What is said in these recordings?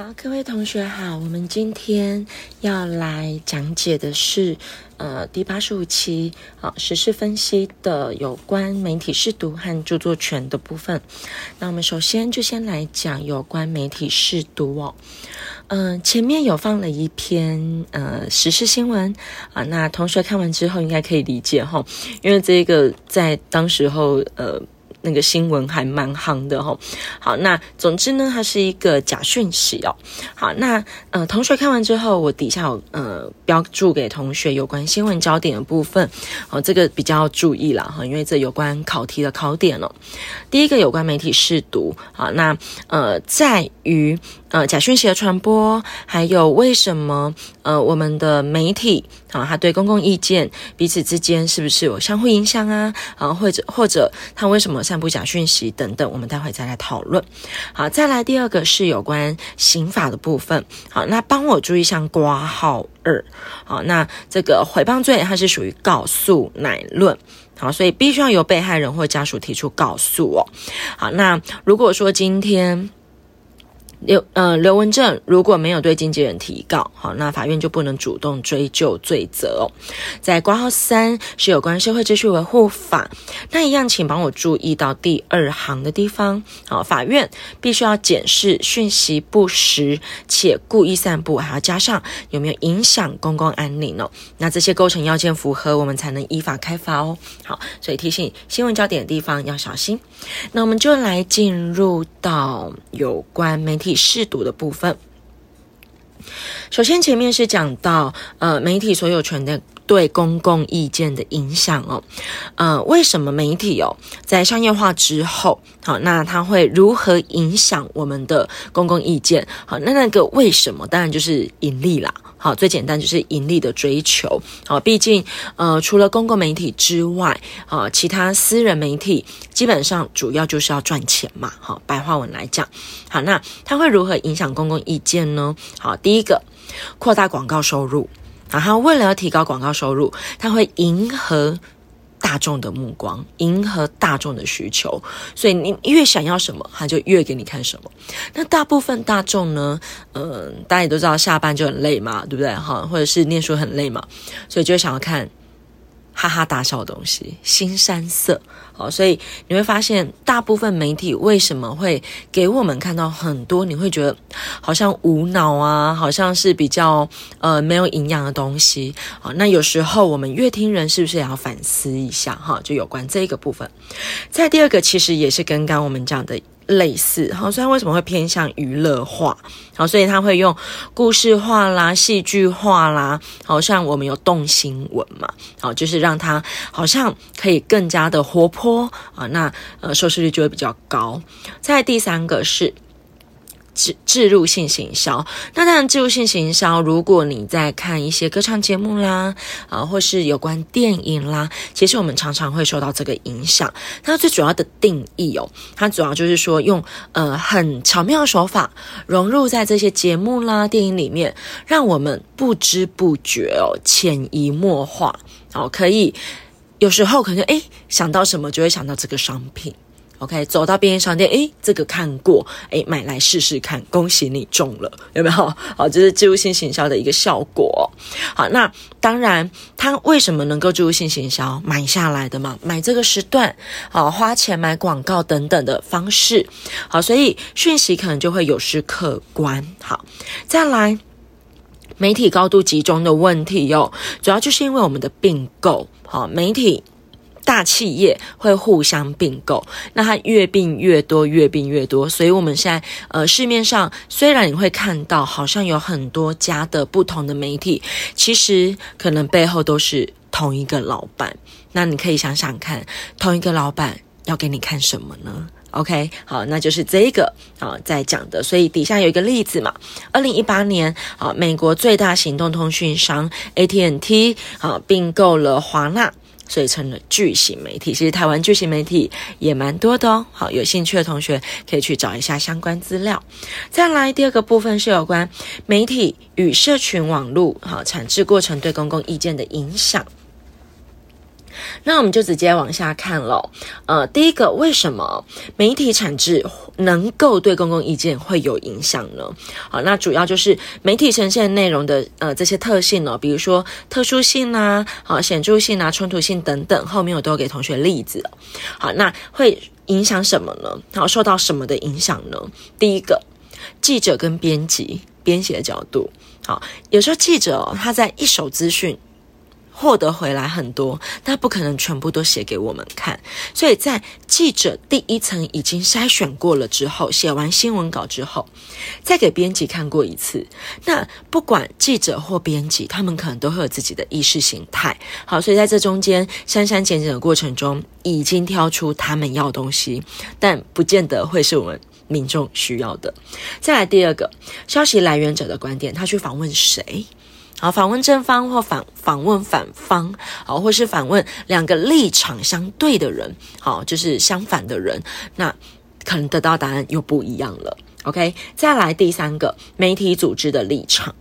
好，各位同学好，我们今天要来讲解的是呃第八十五期啊时事分析的有关媒体试读和著作权的部分。那我们首先就先来讲有关媒体试读哦。嗯、前面有放了一篇呃时事新闻啊，那同学看完之后应该可以理解哈、哦，因为这个在当时候呃。那个新闻还蛮夯的吼，好，那总之呢，它是一个假讯息哦。好，那呃，同学看完之后，我底下有呃标注给同学有关新闻焦点的部分哦，这个比较注意了哈，因为这有关考题的考点哦。第一个有关媒体试读啊，那呃在于。呃，假讯息的传播，还有为什么呃，我们的媒体啊，它对公共意见彼此之间是不是有相互影响啊？啊，或者或者它为什么散布假讯息等等，我们待会再来讨论。好，再来第二个是有关刑法的部分。好，那帮我注意一下括号二。好，那这个诽谤罪它是属于告诉乃论。好，所以必须要由被害人或家属提出告诉哦。好，那如果说今天。刘呃刘文正如果没有对经纪人提告，好，那法院就不能主动追究罪责哦。在括号三是有关社会秩序维护法，那一样，请帮我注意到第二行的地方，好，法院必须要检视讯息不实且故意散布，还要加上有没有影响公共安宁哦。那这些构成要件符合，我们才能依法开罚哦。好，所以提醒新闻焦点的地方要小心。那我们就来进入到有关媒体试读的部分。首先，前面是讲到呃媒体所有权的对公共意见的影响哦。呃，为什么媒体哦在商业化之后，好，那它会如何影响我们的公共意见？好，那那个为什么？当然就是盈利啦。好，最简单就是盈利的追求。好，毕竟呃，除了公共媒体之外，啊，其他私人媒体基本上主要就是要赚钱嘛。好，白话文来讲，好，那它会如何影响公共意见呢？好，第第一个，扩大广告收入。然后为了要提高广告收入，他会迎合。大众的目光，迎合大众的需求，所以你越想要什么，他就越给你看什么。那大部分大众呢，嗯、大家也都知道，下班就很累嘛，对不对？哈，或者是念书很累嘛，所以就想要看。哈哈大笑的东西，腥膻色，好，所以你会发现，大部分媒体为什么会给我们看到很多？你会觉得好像无脑啊，好像是比较呃没有营养的东西。好，那有时候我们阅听人是不是也要反思一下？哈，就有关这个部分。再第二个，其实也是跟刚我们讲的。类似，好，所以它为什么会偏向娱乐化？好，所以他会用故事化啦、戏剧化啦，好像我们有动新闻嘛，好，就是让它好像可以更加的活泼啊，那呃收视率就会比较高。再第三个是。置置入性行销，那当然置入性行销，如果你在看一些歌唱节目啦，啊，或是有关电影啦，其实我们常常会受到这个影响。它最主要的定义哦，它主要就是说用呃很巧妙的手法融入在这些节目啦、电影里面，让我们不知不觉哦潜移默化哦，可以有时候可能诶想到什么就会想到这个商品。OK，走到便利商店，诶，这个看过，诶，买来试试看，恭喜你中了，有没有？好，这是置入性行销的一个效果。好，那当然，它为什么能够置入性行销？买下来的嘛，买这个时段，好，花钱买广告等等的方式，好，所以讯息可能就会有失客观。好，再来，媒体高度集中的问题哟，主要就是因为我们的并购，好，媒体。大企业会互相并购，那它越并越多，越并越多。所以，我们现在呃，市面上虽然你会看到好像有很多家的不同的媒体，其实可能背后都是同一个老板。那你可以想想看，同一个老板要给你看什么呢？OK，好，那就是这一个啊在讲的。所以底下有一个例子嘛，二零一八年啊，美国最大行动通讯商 AT&T 啊并购了华纳。所以成了巨型媒体，其实台湾巨型媒体也蛮多的哦。好，有兴趣的同学可以去找一下相关资料。再来第二个部分是有关媒体与社群网络好产制过程对公共意见的影响。那我们就直接往下看喽。呃，第一个，为什么媒体产制能够对公共意见会有影响呢？好，那主要就是媒体呈现内容的呃这些特性呢，比如说特殊性啊、好显著性啊、冲突性等等。后面我都给同学例子。好，那会影响什么呢？好，受到什么的影响呢？第一个，记者跟编辑编写的角度。好，有时候记者哦，他在一手资讯。获得回来很多，那不可能全部都写给我们看，所以在记者第一层已经筛选过了之后，写完新闻稿之后，再给编辑看过一次。那不管记者或编辑，他们可能都会有自己的意识形态。好，所以在这中间删删减减的过程中，已经挑出他们要东西，但不见得会是我们民众需要的。再来第二个，消息来源者的观点，他去访问谁？好，访问正方或访访问反方，好，或是访问两个立场相对的人，好，就是相反的人，那可能得到答案又不一样了。OK，再来第三个，媒体组织的立场，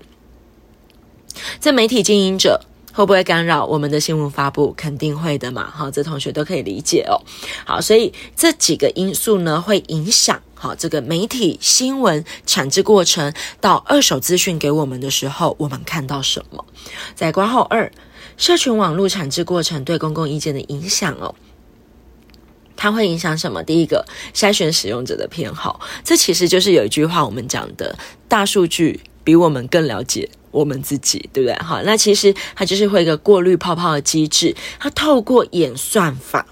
这媒体经营者。会不会干扰我们的新闻发布？肯定会的嘛，好，这同学都可以理解哦。好，所以这几个因素呢，会影响好这个媒体新闻产制过程到二手资讯给我们的时候，我们看到什么？在括号二，社群网络产制过程对公共意见的影响哦，它会影响什么？第一个，筛选使用者的偏好，这其实就是有一句话我们讲的，大数据比我们更了解。我们自己对不对？好，那其实它就是会一个过滤泡泡的机制，它透过演算法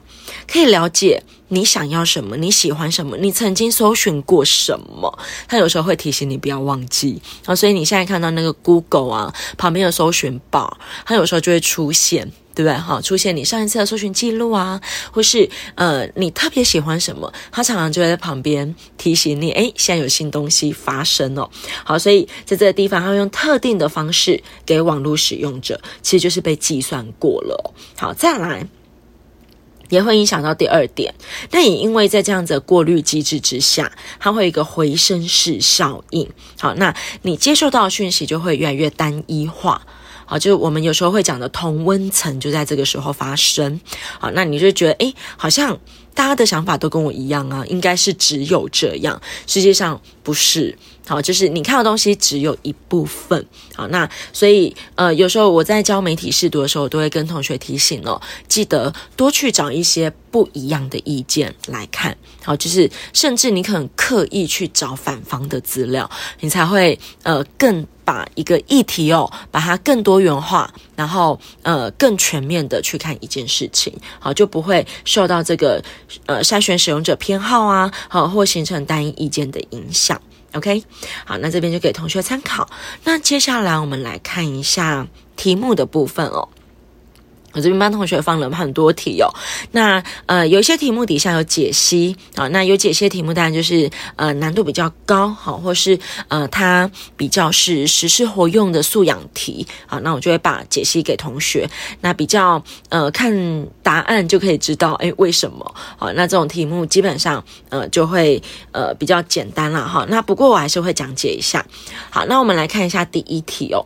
可以了解你想要什么，你喜欢什么，你曾经搜寻过什么，它有时候会提醒你不要忘记啊。所以你现在看到那个 Google 啊，旁边的搜寻 bar，它有时候就会出现。对不对？好，出现你上一次的搜寻记录啊，或是呃，你特别喜欢什么，他常常就会在旁边提醒你，诶，现在有新东西发生哦。好，所以在这个地方，他用特定的方式给网络使用者，其实就是被计算过了。好，再来也会影响到第二点，但也因为在这样子的过滤机制之下，它会有一个回声式效应。好，那你接受到讯息就会越来越单一化。好，就是我们有时候会讲的同温层就在这个时候发生。好，那你就觉得，诶，好像大家的想法都跟我一样啊，应该是只有这样，实际上不是。好，就是你看的东西只有一部分。好，那所以呃，有时候我在教媒体试读的时候，我都会跟同学提醒哦，记得多去找一些不一样的意见来看。好，就是甚至你可能刻意去找反方的资料，你才会呃更。把一个议题哦，把它更多元化，然后呃更全面的去看一件事情，好，就不会受到这个呃筛选使用者偏好啊，好，或形成单一意见的影响。OK，好，那这边就给同学参考。那接下来我们来看一下题目的部分哦。我这边帮同学放了很多题哦，那呃有一些题目底下有解析啊，那有解析的题目当然就是呃难度比较高，好，或是呃它比较是实施活用的素养题啊，那我就会把解析给同学，那比较呃看答案就可以知道诶为什么好，那这种题目基本上呃就会呃比较简单了哈，那不过我还是会讲解一下，好，那我们来看一下第一题哦。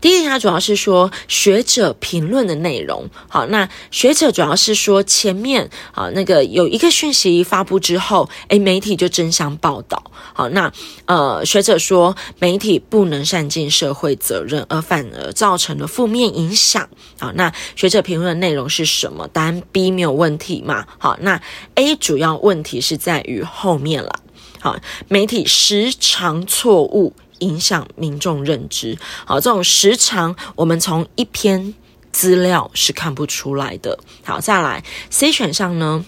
第一点，它主要是说学者评论的内容。好，那学者主要是说前面啊，那个有一个讯息发布之后，诶，媒体就争相报道。好，那呃，学者说媒体不能善尽社会责任，而反而造成了负面影响。好，那学者评论的内容是什么？答案 B 没有问题嘛？好，那 A 主要问题是在于后面了。好，媒体时常错误。影响民众认知，好，这种时长我们从一篇资料是看不出来的。好，再来 C 选项呢，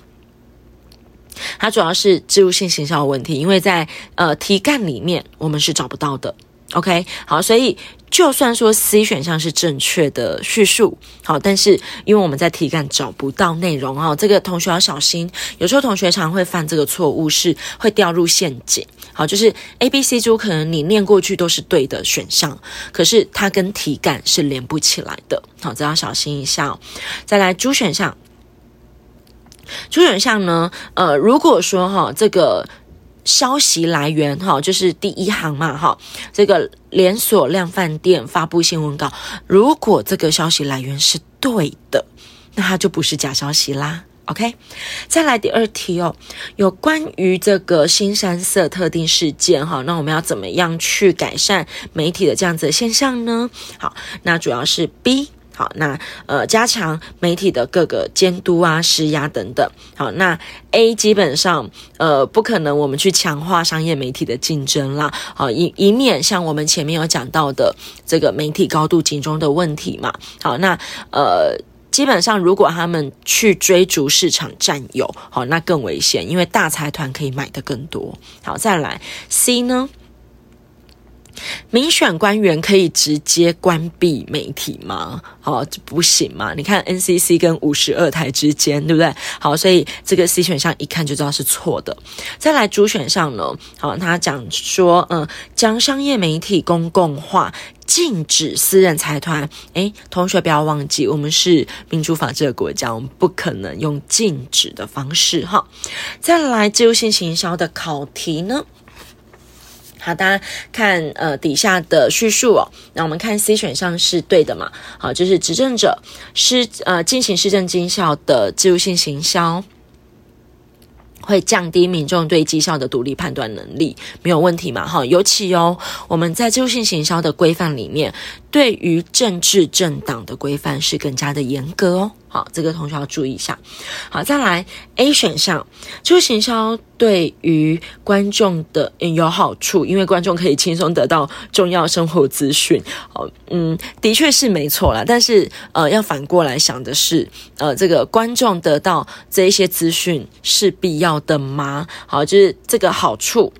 它主要是植入性行销问题，因为在呃题干里面我们是找不到的。OK，好，所以就算说 C 选项是正确的叙述，好，但是因为我们在题干找不到内容哦，这个同学要小心。有时候同学常会犯这个错误，是会掉入陷阱。好，就是 A、B、C 组可能你念过去都是对的选项，可是它跟题干是连不起来的。好，这要小心一下哦。再来 D 选项，D 选项呢，呃，如果说哈这个。消息来源哈，就是第一行嘛哈，这个连锁量饭店发布新闻稿，如果这个消息来源是对的，那它就不是假消息啦。OK，再来第二题哦，有关于这个新山色特定事件哈，那我们要怎么样去改善媒体的这样子的现象呢？好，那主要是 B，好，那呃加强媒体的各个监督啊、施压等等。好，那 A 基本上呃不可能我们去强化商业媒体的竞争啦，好，以以免像我们前面有讲到的这个媒体高度集中的问题嘛。好，那呃。基本上，如果他们去追逐市场占有，好，那更危险，因为大财团可以买的更多。好，再来 C 呢？民选官员可以直接关闭媒体吗？好，这不行嘛？你看 NCC 跟五十二台之间，对不对？好，所以这个 C 选项一看就知道是错的。再来主选项呢？好，他讲说，嗯，将商业媒体公共化，禁止私人财团。诶，同学不要忘记，我们是民主法治的国家，我们不可能用禁止的方式。哈，再来自由性行销的考题呢？好，大家看呃底下的叙述哦，那我们看 C 选项是对的嘛？好，就是执政者施呃进行施政绩效的自由性行销，会降低民众对绩效的独立判断能力，没有问题嘛？哈，尤其哦，我们在自由性行销的规范里面，对于政治政党的规范是更加的严格哦。好，这个同学要注意一下。好，再来 A 选项，就行销对于观众的有好处，因为观众可以轻松得到重要生活资讯。哦，嗯，的确是没错啦。但是，呃，要反过来想的是，呃，这个观众得到这一些资讯是必要的吗？好，就是这个好处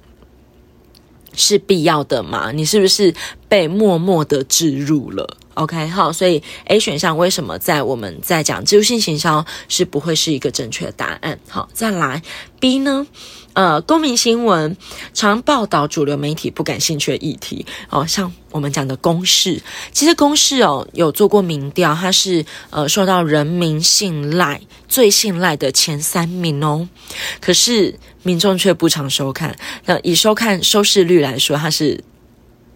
是必要的吗？你是不是被默默的置入了？OK，好，所以 A 选项为什么在我们在讲自由性行销是不会是一个正确答案？好，再来 B 呢？呃，公民新闻常报道主流媒体不感兴趣的议题，哦，像我们讲的公示，其实公示哦有做过民调，它是呃受到人民信赖最信赖的前三名哦，可是民众却不常收看，那以收看收视率来说，它是。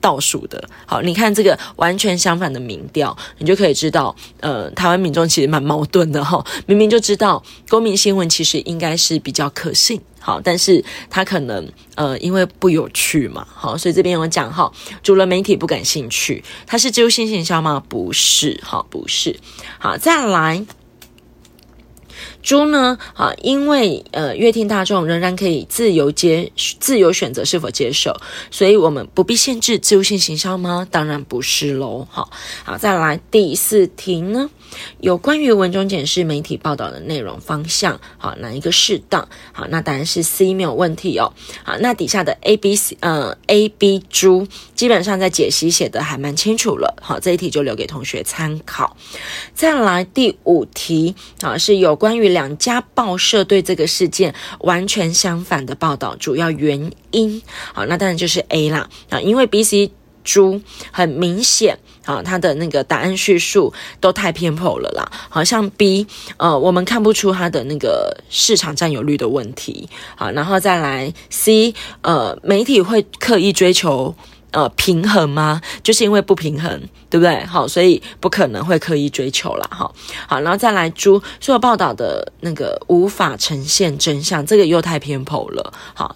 倒数的，好，你看这个完全相反的民调，你就可以知道，呃，台湾民众其实蛮矛盾的哈。明明就知道公民新闻其实应该是比较可信，好，但是他可能呃因为不有趣嘛，好，所以这边有讲哈，主流媒体不感兴趣，它是自由性行销吗？不是，好，不是，好，再来。猪呢？啊，因为呃，乐听大众仍然可以自由接、自由选择是否接受，所以我们不必限制自由性行销吗？当然不是喽。好，好，再来第四题呢？有关于文中检视媒体报道的内容方向，好，哪一个适当？好，那当然是 C 没有问题哦。好，那底下的 A、B、C，呃，A、B 猪基本上在解析写得还蛮清楚了。好，这一题就留给同学参考。再来第五题，啊，是有关于两家报社对这个事件完全相反的报道，主要原因。好，那当然就是 A 啦。啊，因为 B、C。猪很明显啊，他的那个答案叙述都太偏颇了啦。好像 B，呃，我们看不出他的那个市场占有率的问题。好，然后再来 C，呃，媒体会刻意追求呃平衡吗？就是因为不平衡，对不对？好，所以不可能会刻意追求啦。哈，好，然后再来猪，所有报道的那个无法呈现真相，这个又太偏颇了。好，